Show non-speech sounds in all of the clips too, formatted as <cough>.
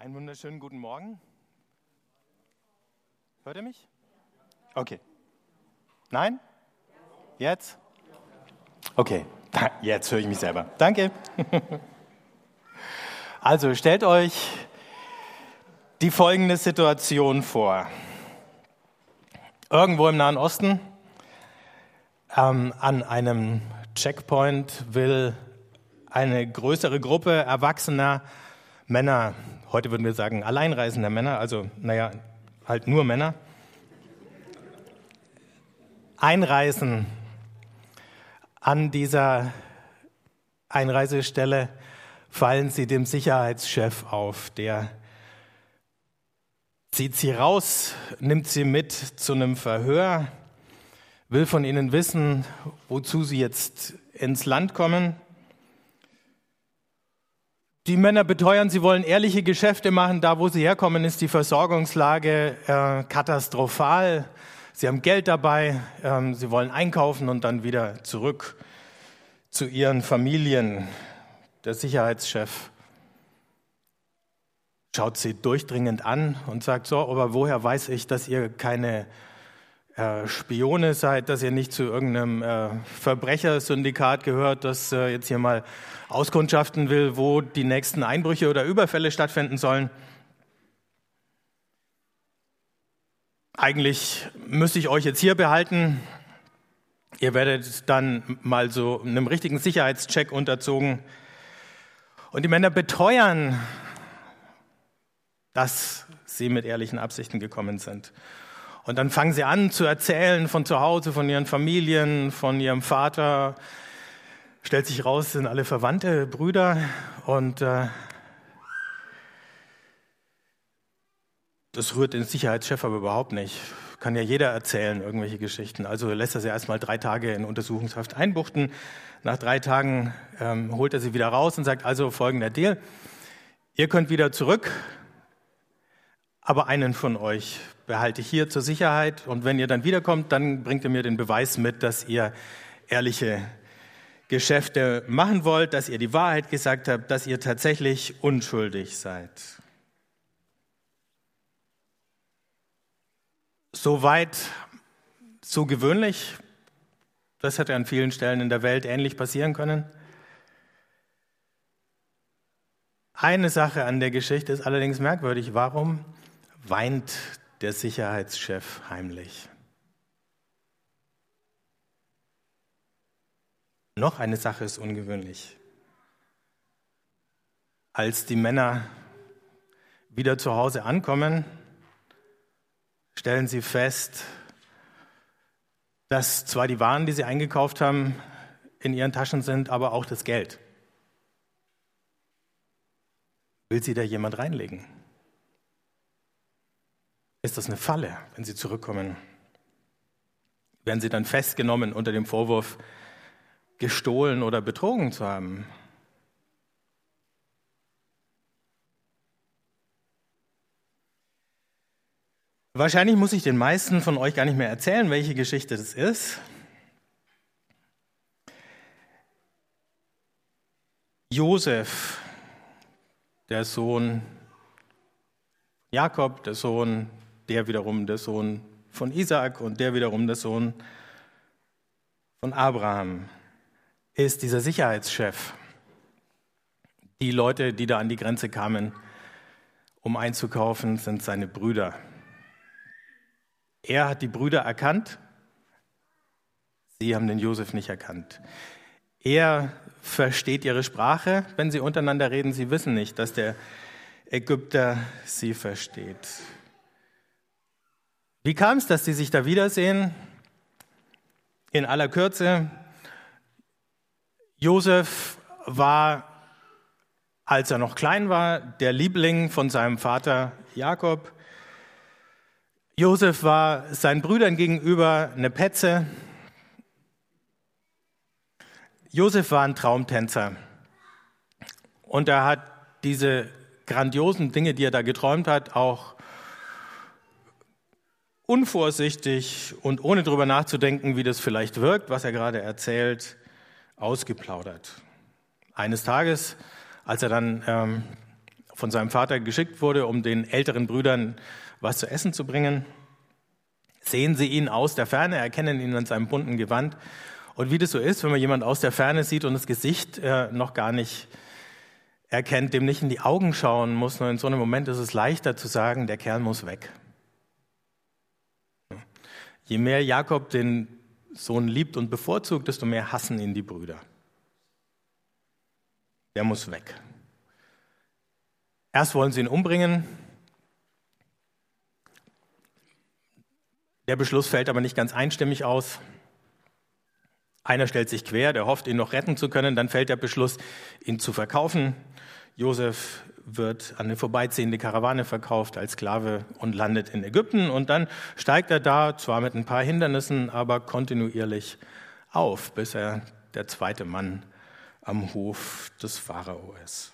Einen wunderschönen guten Morgen. Hört ihr mich? Okay. Nein? Jetzt? Okay, jetzt höre ich mich selber. Danke. <laughs> Also stellt euch die folgende Situation vor. Irgendwo im Nahen Osten ähm, an einem Checkpoint will eine größere Gruppe erwachsener Männer, heute würden wir sagen alleinreisender Männer, also naja, halt nur Männer, einreisen an dieser Einreisestelle fallen sie dem Sicherheitschef auf. Der zieht sie raus, nimmt sie mit zu einem Verhör, will von ihnen wissen, wozu sie jetzt ins Land kommen. Die Männer beteuern, sie wollen ehrliche Geschäfte machen. Da, wo sie herkommen, ist die Versorgungslage äh, katastrophal. Sie haben Geld dabei, ähm, sie wollen einkaufen und dann wieder zurück zu ihren Familien. Der Sicherheitschef schaut sie durchdringend an und sagt so, aber woher weiß ich, dass ihr keine äh, Spione seid, dass ihr nicht zu irgendeinem äh, Verbrechersyndikat gehört, das äh, jetzt hier mal auskundschaften will, wo die nächsten Einbrüche oder Überfälle stattfinden sollen. Eigentlich müsste ich euch jetzt hier behalten. Ihr werdet dann mal so einem richtigen Sicherheitscheck unterzogen. Und die Männer beteuern, dass sie mit ehrlichen Absichten gekommen sind. Und dann fangen sie an zu erzählen von zu Hause, von ihren Familien, von ihrem Vater. Stellt sich raus, sind alle Verwandte, Brüder. Und äh, das rührt den Sicherheitschef aber überhaupt nicht. Kann ja jeder erzählen, irgendwelche Geschichten. Also lässt er sie erstmal drei Tage in Untersuchungshaft einbuchten. Nach drei Tagen ähm, holt er sie wieder raus und sagt, also folgender Deal. Ihr könnt wieder zurück, aber einen von euch behalte ich hier zur Sicherheit. Und wenn ihr dann wiederkommt, dann bringt ihr mir den Beweis mit, dass ihr ehrliche Geschäfte machen wollt, dass ihr die Wahrheit gesagt habt, dass ihr tatsächlich unschuldig seid. Soweit so gewöhnlich. Das hätte an vielen Stellen in der Welt ähnlich passieren können. Eine Sache an der Geschichte ist allerdings merkwürdig. Warum weint der Sicherheitschef heimlich. Noch eine Sache ist ungewöhnlich. Als die Männer wieder zu Hause ankommen, stellen sie fest, dass zwar die Waren, die sie eingekauft haben, in ihren Taschen sind, aber auch das Geld. Will sie da jemand reinlegen? Ist das eine Falle, wenn sie zurückkommen. Werden sie dann festgenommen unter dem Vorwurf, gestohlen oder betrogen zu haben. Wahrscheinlich muss ich den meisten von euch gar nicht mehr erzählen, welche Geschichte das ist. Josef, der Sohn Jakob, der Sohn der wiederum der Sohn von Isaak und der wiederum der Sohn von Abraham, ist dieser Sicherheitschef. Die Leute, die da an die Grenze kamen, um einzukaufen, sind seine Brüder. Er hat die Brüder erkannt, sie haben den Josef nicht erkannt. Er versteht ihre Sprache, wenn sie untereinander reden, sie wissen nicht, dass der Ägypter sie versteht. Wie kam es, dass sie sich da wiedersehen? In aller Kürze, Josef war, als er noch klein war, der Liebling von seinem Vater Jakob. Josef war seinen Brüdern gegenüber eine Petze. Josef war ein Traumtänzer. Und er hat diese grandiosen Dinge, die er da geträumt hat, auch unvorsichtig und ohne darüber nachzudenken, wie das vielleicht wirkt, was er gerade erzählt, ausgeplaudert. Eines Tages, als er dann ähm, von seinem Vater geschickt wurde, um den älteren Brüdern was zu essen zu bringen. Sehen sie ihn aus der Ferne, erkennen ihn an seinem bunten Gewand. Und wie das so ist, wenn man jemand aus der Ferne sieht und das Gesicht äh, noch gar nicht erkennt, dem nicht in die Augen schauen muss, nur in so einem Moment ist es leichter zu sagen, der Kerl muss weg. Je mehr Jakob den Sohn liebt und bevorzugt, desto mehr hassen ihn die Brüder. Der muss weg. Erst wollen sie ihn umbringen. Der Beschluss fällt aber nicht ganz einstimmig aus. Einer stellt sich quer, der hofft, ihn noch retten zu können. Dann fällt der Beschluss, ihn zu verkaufen. Josef wird an eine vorbeiziehende Karawane verkauft als Sklave und landet in Ägypten. Und dann steigt er da, zwar mit ein paar Hindernissen, aber kontinuierlich auf, bis er der zweite Mann am Hof des Pharao ist.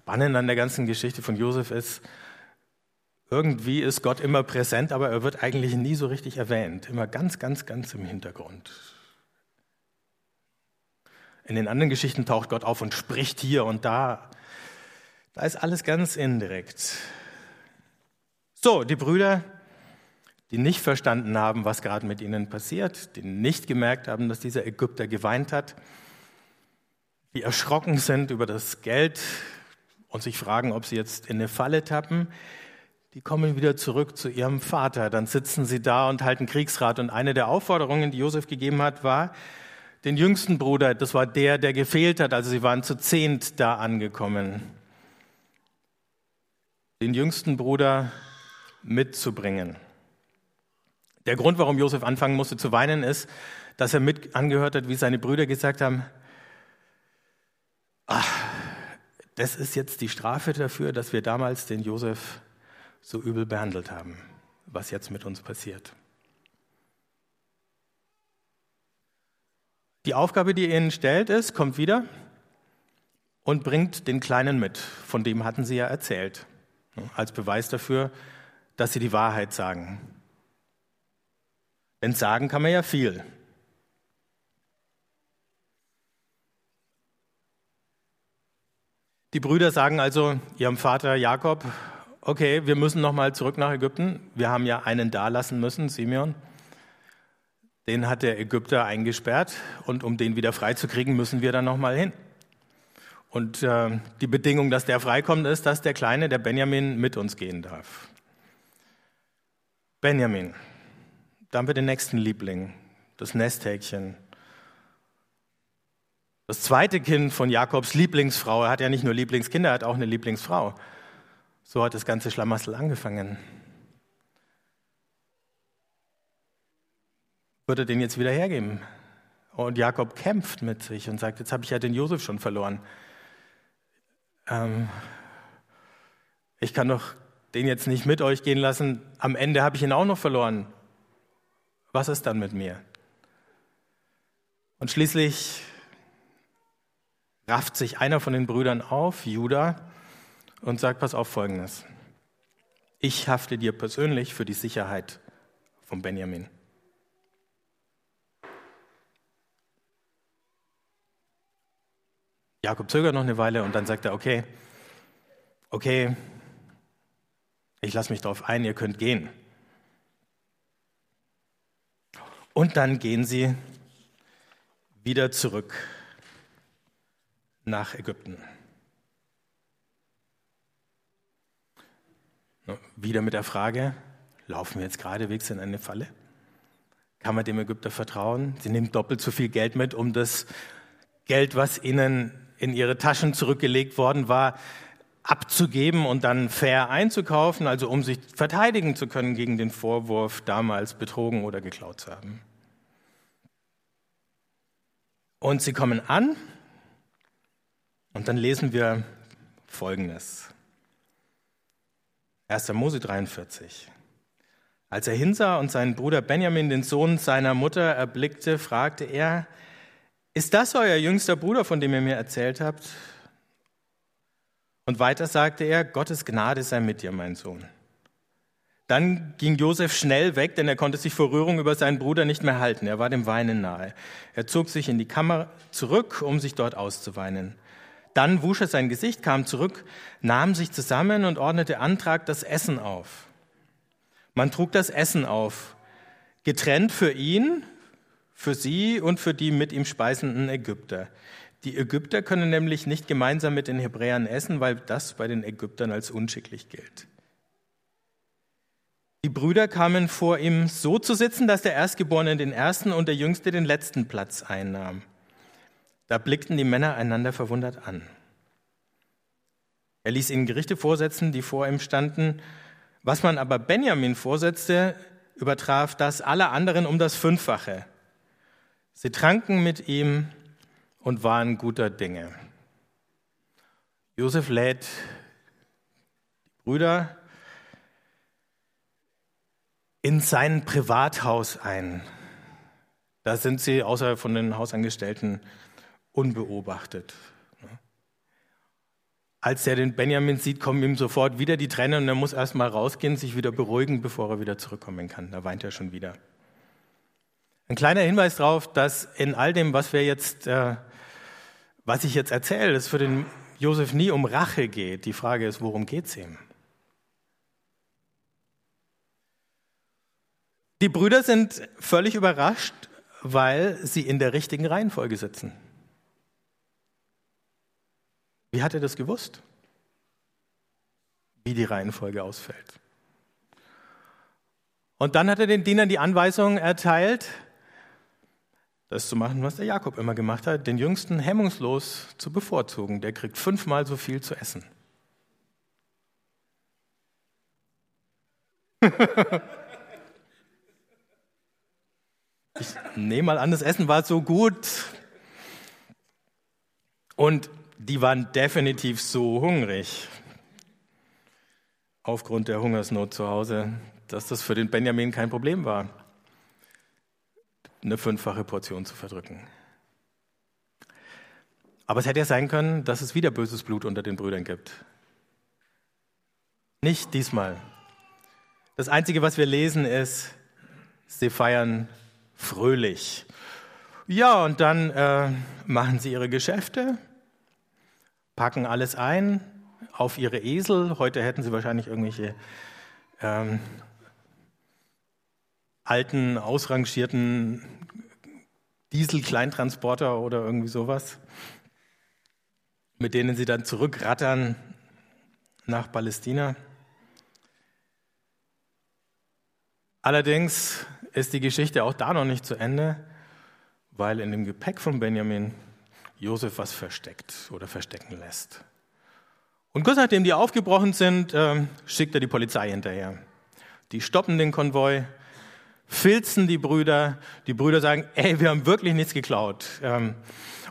Spannend an der ganzen Geschichte von Josef ist, irgendwie ist Gott immer präsent, aber er wird eigentlich nie so richtig erwähnt. Immer ganz, ganz, ganz im Hintergrund. In den anderen Geschichten taucht Gott auf und spricht hier und da. Da ist alles ganz indirekt. So, die Brüder, die nicht verstanden haben, was gerade mit ihnen passiert, die nicht gemerkt haben, dass dieser Ägypter geweint hat, die erschrocken sind über das Geld, und sich fragen, ob sie jetzt in eine Falle tappen, die kommen wieder zurück zu ihrem Vater. Dann sitzen sie da und halten Kriegsrat. Und eine der Aufforderungen, die Josef gegeben hat, war, den jüngsten Bruder, das war der, der gefehlt hat, also sie waren zu zehnt da angekommen, den jüngsten Bruder mitzubringen. Der Grund, warum Josef anfangen musste zu weinen, ist, dass er mit angehört hat, wie seine Brüder gesagt haben, ach, das ist jetzt die Strafe dafür, dass wir damals den Josef so übel behandelt haben, was jetzt mit uns passiert. Die Aufgabe, die ihr ihnen stellt, ist, kommt wieder und bringt den Kleinen mit. Von dem hatten sie ja erzählt, als Beweis dafür, dass sie die Wahrheit sagen. Denn sagen kann man ja viel. Die Brüder sagen also ihrem Vater Jakob, okay, wir müssen nochmal zurück nach Ägypten. Wir haben ja einen da lassen müssen, Simeon. Den hat der Ägypter eingesperrt und um den wieder freizukriegen, müssen wir dann nochmal hin. Und äh, die Bedingung, dass der freikommt, ist, dass der Kleine, der Benjamin, mit uns gehen darf. Benjamin, dann haben wir den nächsten Liebling, das Nesthäkchen, das zweite Kind von Jakobs Lieblingsfrau, er hat ja nicht nur Lieblingskinder, er hat auch eine Lieblingsfrau. So hat das ganze Schlamassel angefangen. Wird er den jetzt wieder hergeben? Und Jakob kämpft mit sich und sagt, jetzt habe ich ja den Josef schon verloren. Ähm, ich kann doch den jetzt nicht mit euch gehen lassen. Am Ende habe ich ihn auch noch verloren. Was ist dann mit mir? Und schließlich rafft sich einer von den Brüdern auf, Judah, und sagt, pass auf Folgendes. Ich hafte dir persönlich für die Sicherheit von Benjamin. Jakob zögert noch eine Weile und dann sagt er, okay, okay, ich lasse mich darauf ein, ihr könnt gehen. Und dann gehen sie wieder zurück nach Ägypten. Wieder mit der Frage, laufen wir jetzt geradewegs in eine Falle? Kann man dem Ägypter vertrauen? Sie nehmen doppelt so viel Geld mit, um das Geld, was ihnen in ihre Taschen zurückgelegt worden war, abzugeben und dann fair einzukaufen, also um sich verteidigen zu können gegen den Vorwurf, damals betrogen oder geklaut zu haben. Und sie kommen an und dann lesen wir Folgendes. 1. Mose 43. Als er hinsah und seinen Bruder Benjamin, den Sohn seiner Mutter, erblickte, fragte er, ist das euer jüngster Bruder, von dem ihr mir erzählt habt? Und weiter sagte er, Gottes Gnade sei mit dir, mein Sohn. Dann ging Josef schnell weg, denn er konnte sich vor Rührung über seinen Bruder nicht mehr halten. Er war dem Weinen nahe. Er zog sich in die Kammer zurück, um sich dort auszuweinen. Dann wusch er sein Gesicht, kam zurück, nahm sich zusammen und ordnete Antrag das Essen auf. Man trug das Essen auf, getrennt für ihn, für sie und für die mit ihm speisenden Ägypter. Die Ägypter können nämlich nicht gemeinsam mit den Hebräern essen, weil das bei den Ägyptern als unschicklich gilt. Die Brüder kamen vor ihm so zu sitzen, dass der Erstgeborene den ersten und der Jüngste den letzten Platz einnahm. Da blickten die Männer einander verwundert an. Er ließ ihnen Gerichte vorsetzen, die vor ihm standen. Was man aber Benjamin vorsetzte, übertraf das aller anderen um das Fünffache. Sie tranken mit ihm und waren guter Dinge. Josef lädt die Brüder in sein Privathaus ein. Da sind sie außer von den Hausangestellten unbeobachtet. Als er den Benjamin sieht, kommen ihm sofort wieder die Tränen und er muss erst mal rausgehen, sich wieder beruhigen, bevor er wieder zurückkommen kann. Da weint er schon wieder. Ein kleiner Hinweis darauf, dass in all dem, was wir jetzt, äh, was ich jetzt erzähle, es für den Josef nie um Rache geht. Die Frage ist, worum geht es ihm? Die Brüder sind völlig überrascht, weil sie in der richtigen Reihenfolge sitzen. Wie hat er das gewusst? Wie die Reihenfolge ausfällt. Und dann hat er den Dienern die Anweisung erteilt, das zu machen, was der Jakob immer gemacht hat, den Jüngsten hemmungslos zu bevorzugen. Der kriegt fünfmal so viel zu essen. Ich nehme mal an, das Essen war so gut. Und die waren definitiv so hungrig, aufgrund der Hungersnot zu Hause, dass das für den Benjamin kein Problem war, eine fünffache Portion zu verdrücken. Aber es hätte ja sein können, dass es wieder böses Blut unter den Brüdern gibt. Nicht diesmal. Das Einzige, was wir lesen, ist, sie feiern fröhlich. Ja, und dann äh, machen sie ihre Geschäfte, packen alles ein auf ihre Esel. Heute hätten sie wahrscheinlich irgendwelche ähm, alten, ausrangierten Diesel-Kleintransporter oder irgendwie sowas, mit denen sie dann zurückrattern nach Palästina. Allerdings ist die Geschichte auch da noch nicht zu Ende, weil in dem Gepäck von Benjamin Josef was versteckt oder verstecken lässt. Und kurz nachdem die aufgebrochen sind, äh, schickt er die Polizei hinterher. Die stoppen den Konvoi, filzen die Brüder. Die Brüder sagen, ey, wir haben wirklich nichts geklaut. Ähm,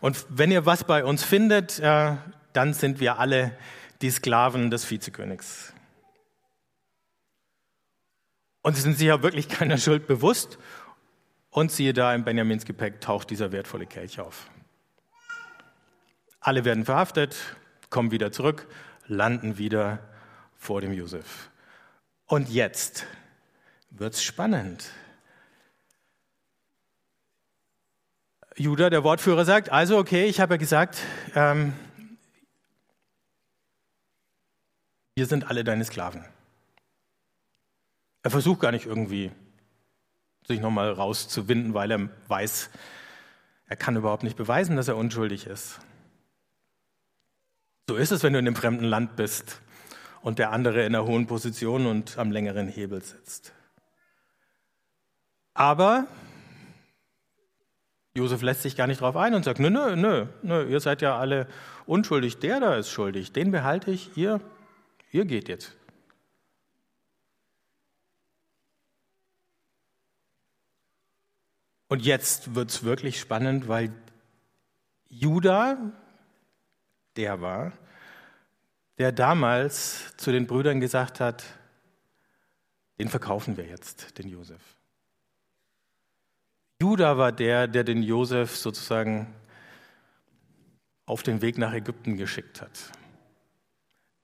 und wenn ihr was bei uns findet, äh, dann sind wir alle die Sklaven des Vizekönigs. Und sie sind sich ja wirklich <laughs> keiner Schuld bewusst. Und siehe da, im Benjamins Gepäck taucht dieser wertvolle Kelch auf. Alle werden verhaftet, kommen wieder zurück, landen wieder vor dem Josef. Und jetzt wird's spannend. Judah, der Wortführer, sagt, also okay, ich habe ja gesagt, ähm, wir sind alle deine Sklaven. Er versucht gar nicht irgendwie sich nochmal rauszuwinden, weil er weiß, er kann überhaupt nicht beweisen, dass er unschuldig ist. So ist es, wenn du in einem fremden Land bist und der andere in einer hohen Position und am längeren Hebel sitzt. Aber Josef lässt sich gar nicht darauf ein und sagt, nö, nö, nö, nö, ihr seid ja alle unschuldig, der da ist schuldig, den behalte ich, ihr, ihr geht jetzt. Und jetzt wird es wirklich spannend, weil Judah der war, der damals zu den Brüdern gesagt hat, den verkaufen wir jetzt, den Josef. Judah war der, der den Josef sozusagen auf den Weg nach Ägypten geschickt hat.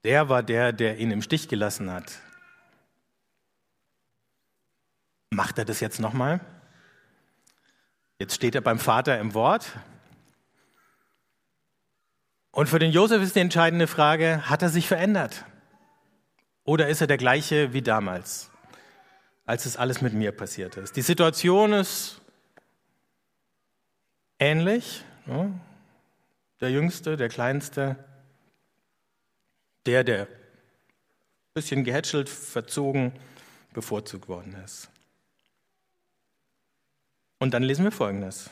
Der war der, der ihn im Stich gelassen hat. Macht er das jetzt nochmal? Jetzt steht er beim Vater im Wort. Und für den Josef ist die entscheidende Frage, hat er sich verändert? Oder ist er der gleiche wie damals, als es alles mit mir passiert ist? Die Situation ist ähnlich. Ne? Der Jüngste, der Kleinste, der, der ein bisschen gehätschelt, verzogen, bevorzugt worden ist. Und dann lesen wir Folgendes.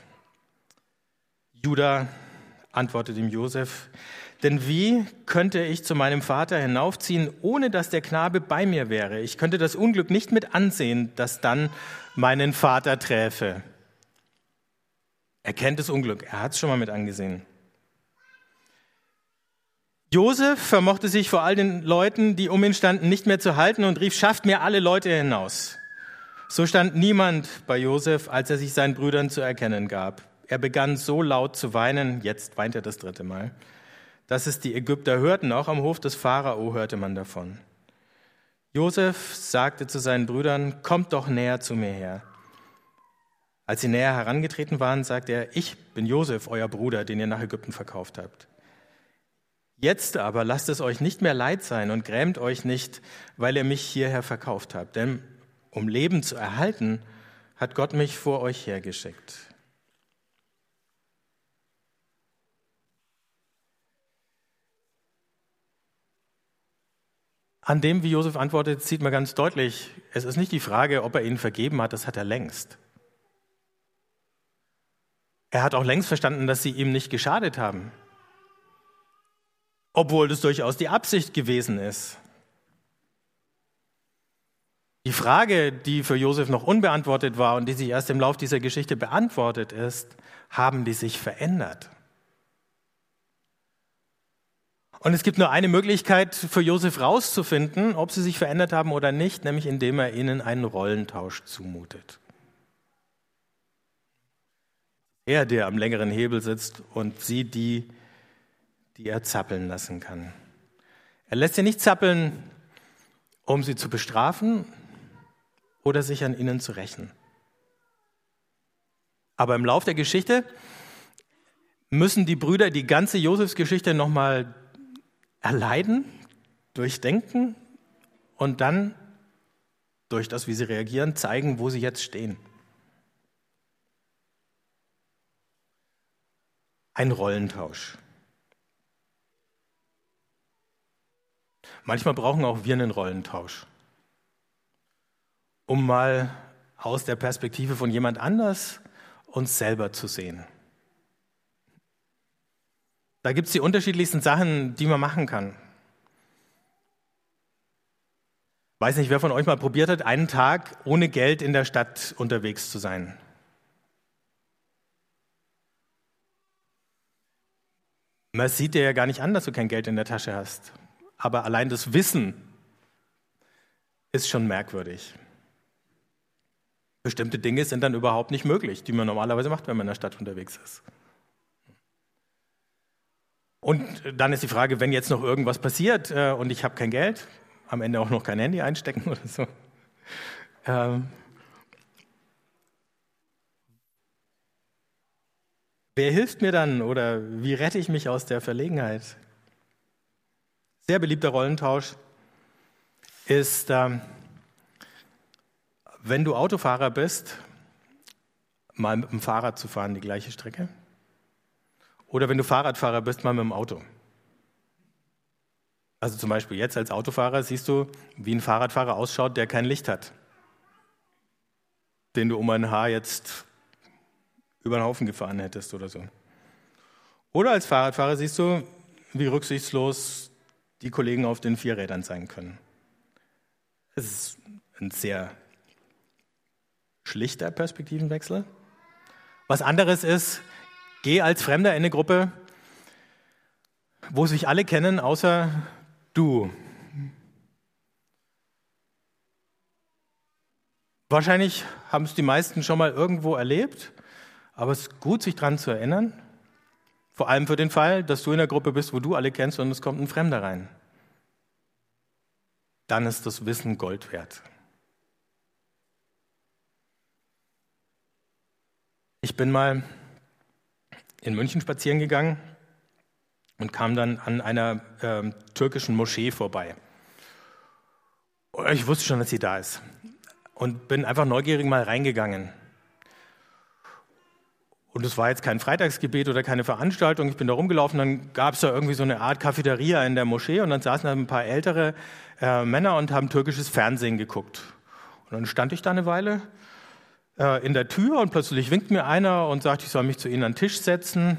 Judah antwortet ihm Josef, denn wie könnte ich zu meinem Vater hinaufziehen, ohne dass der Knabe bei mir wäre? Ich könnte das Unglück nicht mit ansehen, das dann meinen Vater träfe. Er kennt das Unglück, er hat es schon mal mit angesehen. Josef vermochte sich vor all den Leuten, die um ihn standen, nicht mehr zu halten und rief, schafft mir alle Leute hinaus. So stand niemand bei Josef, als er sich seinen Brüdern zu erkennen gab. Er begann so laut zu weinen, jetzt weint er das dritte Mal, dass es die Ägypter hörten, auch am Hof des Pharao hörte man davon. Josef sagte zu seinen Brüdern, kommt doch näher zu mir her. Als sie näher herangetreten waren, sagte er, ich bin Josef, euer Bruder, den ihr nach Ägypten verkauft habt. Jetzt aber lasst es euch nicht mehr leid sein und grämt euch nicht, weil ihr mich hierher verkauft habt. Denn um Leben zu erhalten, hat Gott mich vor euch hergeschickt. An dem, wie Josef antwortet, sieht man ganz deutlich, es ist nicht die Frage, ob er ihnen vergeben hat, das hat er längst. Er hat auch längst verstanden, dass sie ihm nicht geschadet haben, obwohl das durchaus die Absicht gewesen ist. Die Frage, die für Josef noch unbeantwortet war und die sich erst im Lauf dieser Geschichte beantwortet ist, haben die sich verändert? Und es gibt nur eine Möglichkeit für Josef rauszufinden, ob sie sich verändert haben oder nicht, nämlich indem er ihnen einen Rollentausch zumutet. Er, der am längeren Hebel sitzt und sie, die, die er zappeln lassen kann. Er lässt sie nicht zappeln, um sie zu bestrafen oder sich an ihnen zu rächen. Aber im Lauf der Geschichte müssen die Brüder die ganze Josefsgeschichte nochmal erleiden, durchdenken und dann durch das, wie sie reagieren, zeigen, wo sie jetzt stehen. Ein Rollentausch. Manchmal brauchen auch wir einen Rollentausch, um mal aus der Perspektive von jemand anders uns selber zu sehen. Da gibt es die unterschiedlichsten Sachen, die man machen kann. Weiß nicht, wer von euch mal probiert hat, einen Tag ohne Geld in der Stadt unterwegs zu sein. Man sieht dir ja gar nicht an, dass du kein Geld in der Tasche hast. Aber allein das Wissen ist schon merkwürdig. Bestimmte Dinge sind dann überhaupt nicht möglich, die man normalerweise macht, wenn man in der Stadt unterwegs ist. Und dann ist die Frage, wenn jetzt noch irgendwas passiert äh, und ich habe kein Geld, am Ende auch noch kein Handy einstecken <laughs> oder so. Ähm, wer hilft mir dann oder wie rette ich mich aus der Verlegenheit? Sehr beliebter Rollentausch ist, ähm, wenn du Autofahrer bist, mal mit dem Fahrrad zu fahren, die gleiche Strecke. Oder wenn du Fahrradfahrer bist, mal mit dem Auto. Also zum Beispiel jetzt als Autofahrer siehst du, wie ein Fahrradfahrer ausschaut, der kein Licht hat. Den du um ein Haar jetzt über den Haufen gefahren hättest oder so. Oder als Fahrradfahrer siehst du, wie rücksichtslos die Kollegen auf den Vierrädern sein können. Es ist ein sehr schlichter Perspektivenwechsel. Was anderes ist, Geh als Fremder in eine Gruppe, wo sich alle kennen, außer du. Wahrscheinlich haben es die meisten schon mal irgendwo erlebt, aber es ist gut, sich daran zu erinnern. Vor allem für den Fall, dass du in der Gruppe bist, wo du alle kennst und es kommt ein Fremder rein. Dann ist das Wissen Gold wert. Ich bin mal in München spazieren gegangen und kam dann an einer äh, türkischen Moschee vorbei. Ich wusste schon, dass sie da ist und bin einfach neugierig mal reingegangen. Und es war jetzt kein Freitagsgebet oder keine Veranstaltung. Ich bin da rumgelaufen, dann gab es da irgendwie so eine Art Cafeteria in der Moschee und dann saßen da ein paar ältere äh, Männer und haben türkisches Fernsehen geguckt. Und dann stand ich da eine Weile äh, in der Tür und plötzlich winkt mir einer und sagt, ich soll mich zu ihnen an den Tisch setzen.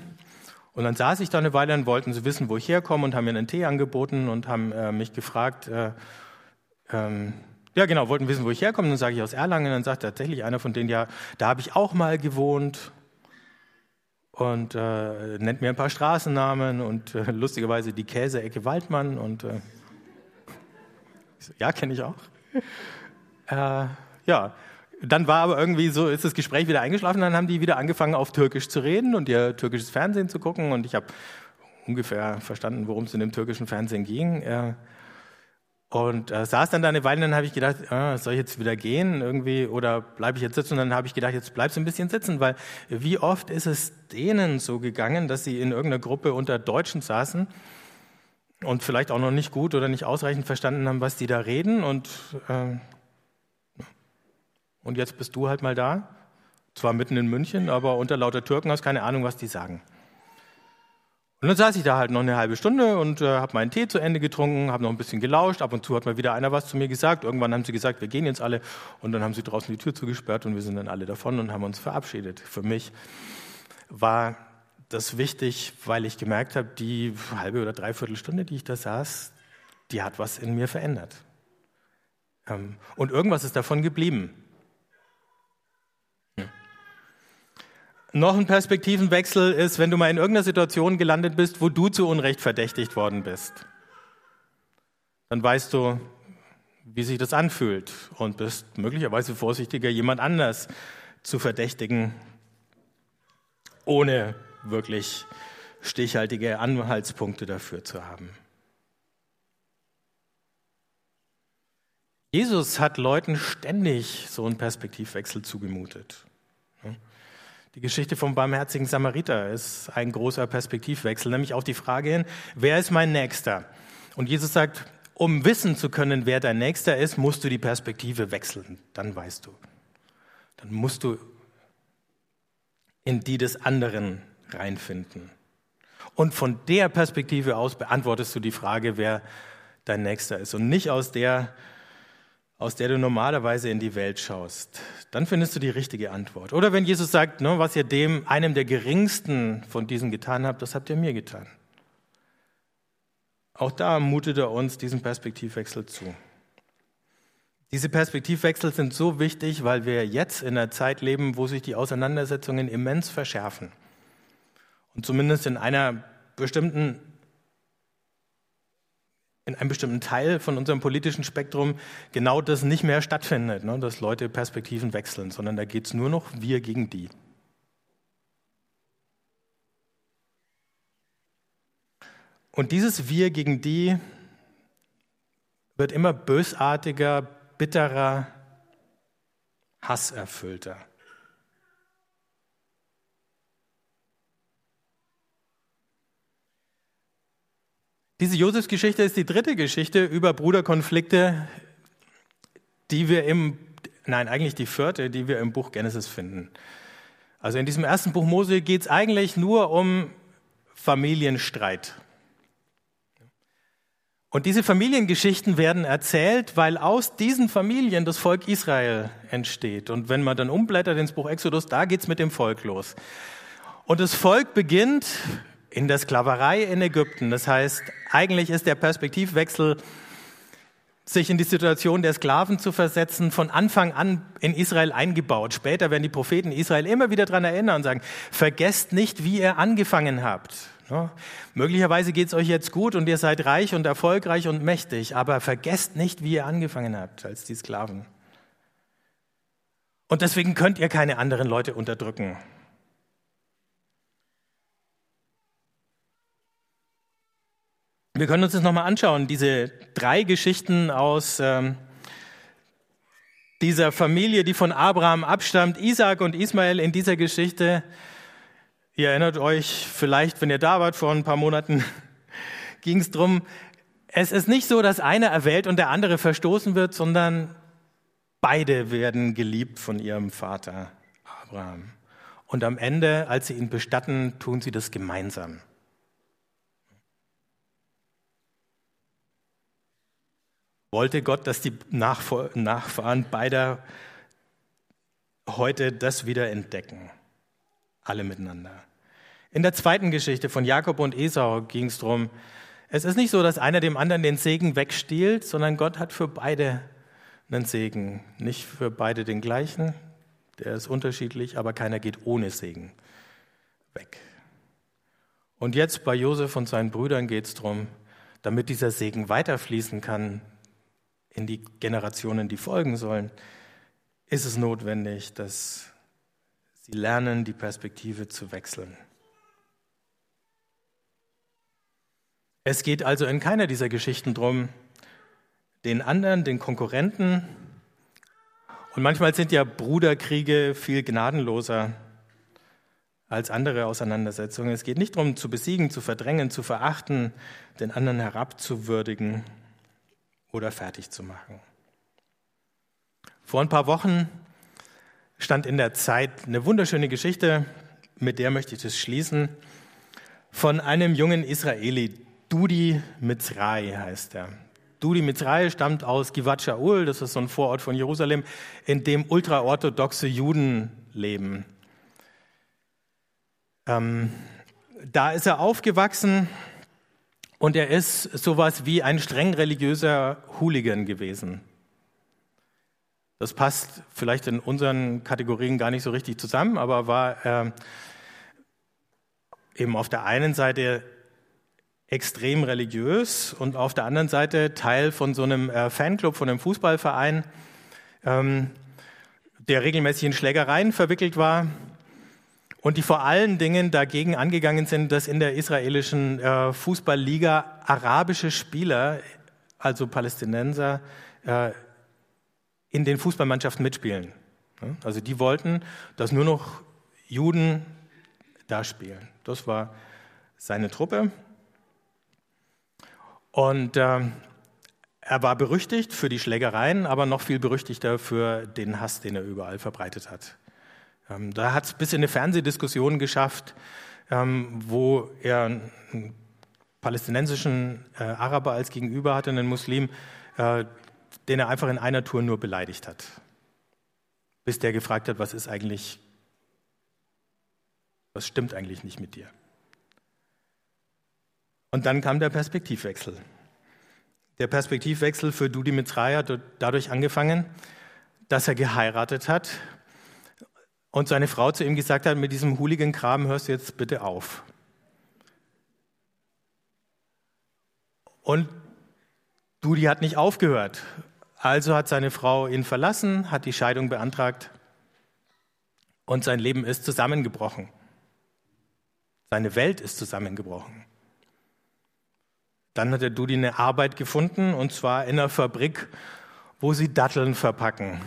Und dann saß ich da eine Weile und wollten sie wissen, wo ich herkomme und haben mir einen Tee angeboten und haben äh, mich gefragt, äh, ähm, ja genau, wollten wissen, wo ich herkomme. Dann sage ich aus Erlangen. Dann sagt tatsächlich einer von denen, ja, da habe ich auch mal gewohnt und äh, nennt mir ein paar Straßennamen und äh, lustigerweise die Käseecke Waldmann und äh, ja, kenne ich auch. Äh, ja, dann war aber irgendwie so, ist das Gespräch wieder eingeschlafen, dann haben die wieder angefangen auf Türkisch zu reden und ihr türkisches Fernsehen zu gucken und ich habe ungefähr verstanden, worum es in dem türkischen Fernsehen ging. Äh, und äh, saß dann da eine Weile, dann habe ich gedacht, ah, soll ich jetzt wieder gehen irgendwie oder bleibe ich jetzt sitzen? Und dann habe ich gedacht, jetzt bleibst du ein bisschen sitzen, weil wie oft ist es denen so gegangen, dass sie in irgendeiner Gruppe unter Deutschen saßen und vielleicht auch noch nicht gut oder nicht ausreichend verstanden haben, was die da reden und äh, und jetzt bist du halt mal da, zwar mitten in München, aber unter lauter Türken hast keine Ahnung, was die sagen. Und dann saß ich da halt noch eine halbe Stunde und äh, habe meinen Tee zu Ende getrunken, habe noch ein bisschen gelauscht. Ab und zu hat mal wieder einer was zu mir gesagt. Irgendwann haben sie gesagt, wir gehen jetzt alle. Und dann haben sie draußen die Tür zugesperrt und wir sind dann alle davon und haben uns verabschiedet. Für mich war das wichtig, weil ich gemerkt habe, die halbe oder dreiviertel Stunde, die ich da saß, die hat was in mir verändert. Ähm, und irgendwas ist davon geblieben. Noch ein Perspektivenwechsel ist, wenn du mal in irgendeiner Situation gelandet bist, wo du zu Unrecht verdächtigt worden bist. Dann weißt du, wie sich das anfühlt und bist möglicherweise vorsichtiger, jemand anders zu verdächtigen, ohne wirklich stichhaltige Anhaltspunkte dafür zu haben. Jesus hat Leuten ständig so einen Perspektivwechsel zugemutet. Die Geschichte vom barmherzigen Samariter ist ein großer Perspektivwechsel, nämlich auf die Frage hin, wer ist mein Nächster? Und Jesus sagt, um wissen zu können, wer dein Nächster ist, musst du die Perspektive wechseln. Dann weißt du. Dann musst du in die des anderen reinfinden. Und von der Perspektive aus beantwortest du die Frage, wer dein Nächster ist. Und nicht aus der aus der du normalerweise in die Welt schaust, dann findest du die richtige Antwort. Oder wenn Jesus sagt, ne, was ihr dem, einem der geringsten von diesen getan habt, das habt ihr mir getan. Auch da mutet er uns diesen Perspektivwechsel zu. Diese Perspektivwechsel sind so wichtig, weil wir jetzt in einer Zeit leben, wo sich die Auseinandersetzungen immens verschärfen. Und zumindest in einer bestimmten in einem bestimmten Teil von unserem politischen Spektrum genau das nicht mehr stattfindet, ne? dass Leute Perspektiven wechseln, sondern da geht es nur noch wir gegen die. Und dieses Wir gegen die wird immer bösartiger, bitterer, hasserfüllter. Diese Josefsgeschichte ist die dritte Geschichte über Bruderkonflikte, die wir im, nein, eigentlich die vierte, die wir im Buch Genesis finden. Also in diesem ersten Buch Mose geht es eigentlich nur um Familienstreit. Und diese Familiengeschichten werden erzählt, weil aus diesen Familien das Volk Israel entsteht. Und wenn man dann umblättert ins Buch Exodus, da geht's mit dem Volk los. Und das Volk beginnt in der Sklaverei in Ägypten. Das heißt, eigentlich ist der Perspektivwechsel, sich in die Situation der Sklaven zu versetzen, von Anfang an in Israel eingebaut. Später werden die Propheten Israel immer wieder daran erinnern und sagen, vergesst nicht, wie ihr angefangen habt. Ja, möglicherweise geht es euch jetzt gut und ihr seid reich und erfolgreich und mächtig, aber vergesst nicht, wie ihr angefangen habt als die Sklaven. Und deswegen könnt ihr keine anderen Leute unterdrücken. Wir können uns das nochmal anschauen, diese drei Geschichten aus ähm, dieser Familie, die von Abraham abstammt, Isaac und Ismael in dieser Geschichte. Ihr erinnert euch vielleicht, wenn ihr da wart vor ein paar Monaten, <laughs> ging es darum, es ist nicht so, dass einer erwählt und der andere verstoßen wird, sondern beide werden geliebt von ihrem Vater Abraham. Und am Ende, als sie ihn bestatten, tun sie das gemeinsam. Wollte Gott, dass die Nachfahren beider heute das wieder entdecken. Alle miteinander. In der zweiten Geschichte von Jakob und Esau ging es darum, es ist nicht so, dass einer dem anderen den Segen wegstiehlt, sondern Gott hat für beide einen Segen. Nicht für beide den gleichen, der ist unterschiedlich, aber keiner geht ohne Segen weg. Und jetzt bei Josef und seinen Brüdern geht es darum, damit dieser Segen weiterfließen kann in die Generationen, die folgen sollen, ist es notwendig, dass sie lernen, die Perspektive zu wechseln. Es geht also in keiner dieser Geschichten darum, den anderen, den Konkurrenten, und manchmal sind ja Bruderkriege viel gnadenloser als andere Auseinandersetzungen. Es geht nicht darum, zu besiegen, zu verdrängen, zu verachten, den anderen herabzuwürdigen oder fertig zu machen. Vor ein paar Wochen stand in der Zeit eine wunderschöne Geschichte, mit der möchte ich das schließen, von einem jungen Israeli, Dudi Mitzrai heißt er. Dudi Mitzrai stammt aus Givat Shaul, das ist so ein Vorort von Jerusalem, in dem ultraorthodoxe Juden leben. Ähm, da ist er aufgewachsen und er ist sowas wie ein streng religiöser Hooligan gewesen. Das passt vielleicht in unseren Kategorien gar nicht so richtig zusammen, aber war äh, eben auf der einen Seite extrem religiös und auf der anderen Seite Teil von so einem äh, Fanclub, von einem Fußballverein, ähm, der regelmäßig in Schlägereien verwickelt war und die vor allen Dingen dagegen angegangen sind, dass in der israelischen äh, Fußballliga arabische Spieler, also Palästinenser, äh, in den Fußballmannschaften mitspielen. Also die wollten, dass nur noch Juden da spielen. Das war seine Truppe. Und äh, er war berüchtigt für die Schlägereien, aber noch viel berüchtigter für den Hass, den er überall verbreitet hat. Ähm, da hat es bis in eine Fernsehdiskussion geschafft, ähm, wo er einen palästinensischen äh, Araber als Gegenüber hatte, einen Muslim, äh, den er einfach in einer Tour nur beleidigt hat. Bis der gefragt hat, was ist eigentlich, was stimmt eigentlich nicht mit dir? Und dann kam der Perspektivwechsel. Der Perspektivwechsel für Dudi Mitzrayah hat dadurch angefangen, dass er geheiratet hat und seine Frau zu ihm gesagt hat, mit diesem Hooligan-Kram hörst du jetzt bitte auf. Und Dudi hat nicht aufgehört. Also hat seine Frau ihn verlassen, hat die Scheidung beantragt und sein Leben ist zusammengebrochen. Seine Welt ist zusammengebrochen. Dann hat der Dudi eine Arbeit gefunden, und zwar in einer Fabrik, wo sie Datteln verpacken.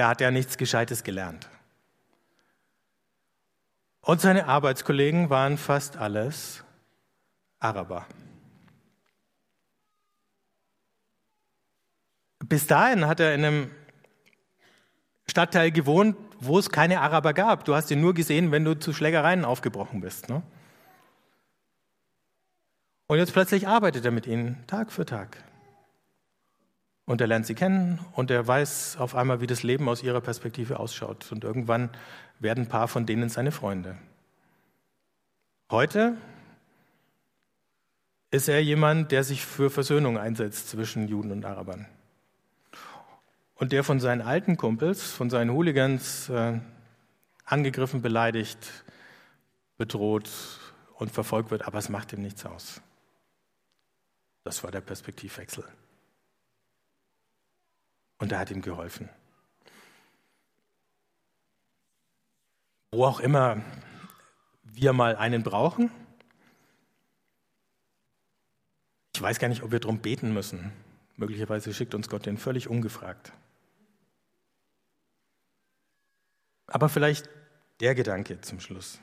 Da hat er nichts Gescheites gelernt. Und seine Arbeitskollegen waren fast alles Araber. Bis dahin hat er in einem Stadtteil gewohnt, wo es keine Araber gab. Du hast ihn nur gesehen, wenn du zu Schlägereien aufgebrochen bist. Ne? Und jetzt plötzlich arbeitet er mit ihnen Tag für Tag. Und er lernt sie kennen und er weiß auf einmal, wie das Leben aus ihrer Perspektive ausschaut. Und irgendwann werden ein paar von denen seine Freunde. Heute ist er jemand, der sich für Versöhnung einsetzt zwischen Juden und Arabern. Und der von seinen alten Kumpels, von seinen Hooligans äh, angegriffen, beleidigt, bedroht und verfolgt wird, aber es macht ihm nichts aus. Das war der Perspektivwechsel. Und er hat ihm geholfen. Wo auch immer wir mal einen brauchen. Ich weiß gar nicht, ob wir darum beten müssen. Möglicherweise schickt uns Gott den völlig ungefragt. Aber vielleicht der Gedanke zum Schluss.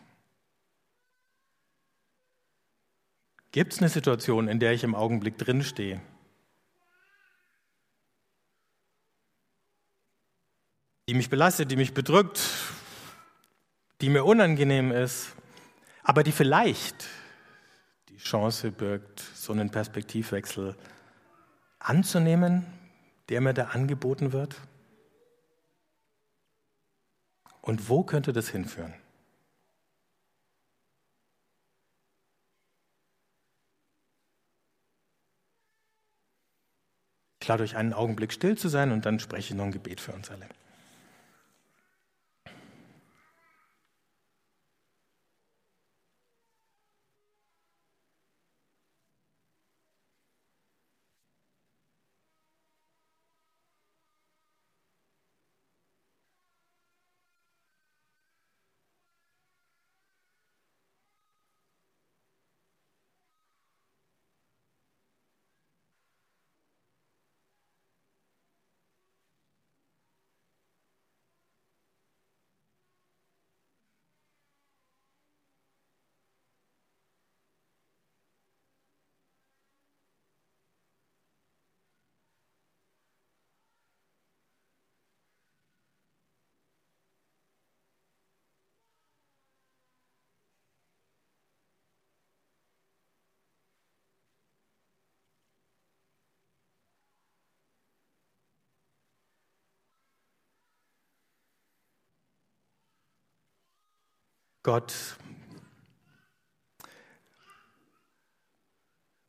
Gibt es eine Situation, in der ich im Augenblick drinstehe? Die mich belastet, die mich bedrückt, die mir unangenehm ist, aber die vielleicht die Chance birgt, so einen Perspektivwechsel anzunehmen, der mir da angeboten wird? Und wo könnte das hinführen? Klar, durch einen Augenblick still zu sein und dann spreche ich noch ein Gebet für uns alle. Gott,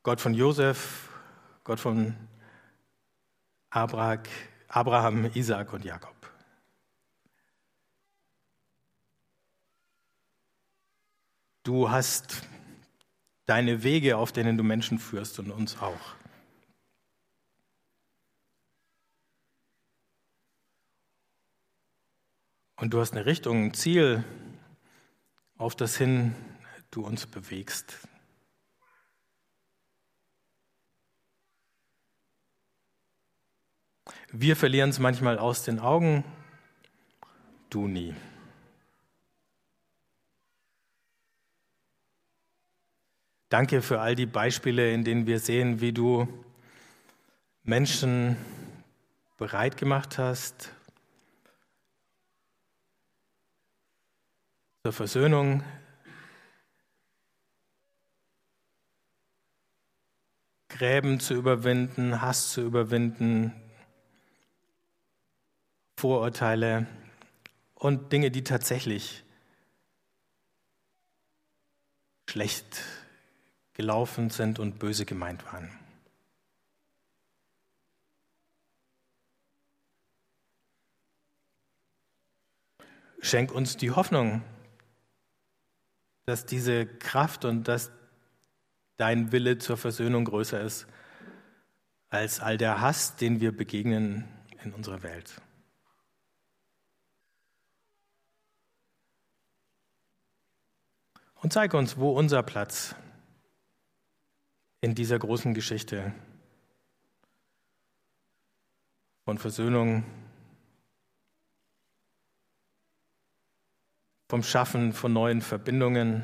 Gott von Josef, Gott von Abraham, Isaac und Jakob. Du hast deine Wege, auf denen du Menschen führst und uns auch. Und du hast eine Richtung, ein Ziel, auf das hin du uns bewegst. Wir verlieren es manchmal aus den Augen, du nie. Danke für all die Beispiele, in denen wir sehen, wie du Menschen bereit gemacht hast, zur Versöhnung. Gräben zu überwinden, Hass zu überwinden, Vorurteile und Dinge, die tatsächlich schlecht gelaufen sind und böse gemeint waren. Schenk uns die Hoffnung, dass diese Kraft und dass dein Wille zur Versöhnung größer ist als all der Hass, den wir begegnen in unserer Welt. Und zeig uns, wo unser Platz in dieser großen Geschichte von Versöhnung, vom Schaffen von neuen Verbindungen,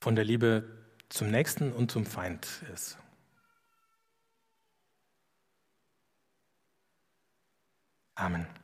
von der Liebe zum Nächsten und zum Feind ist. Amen.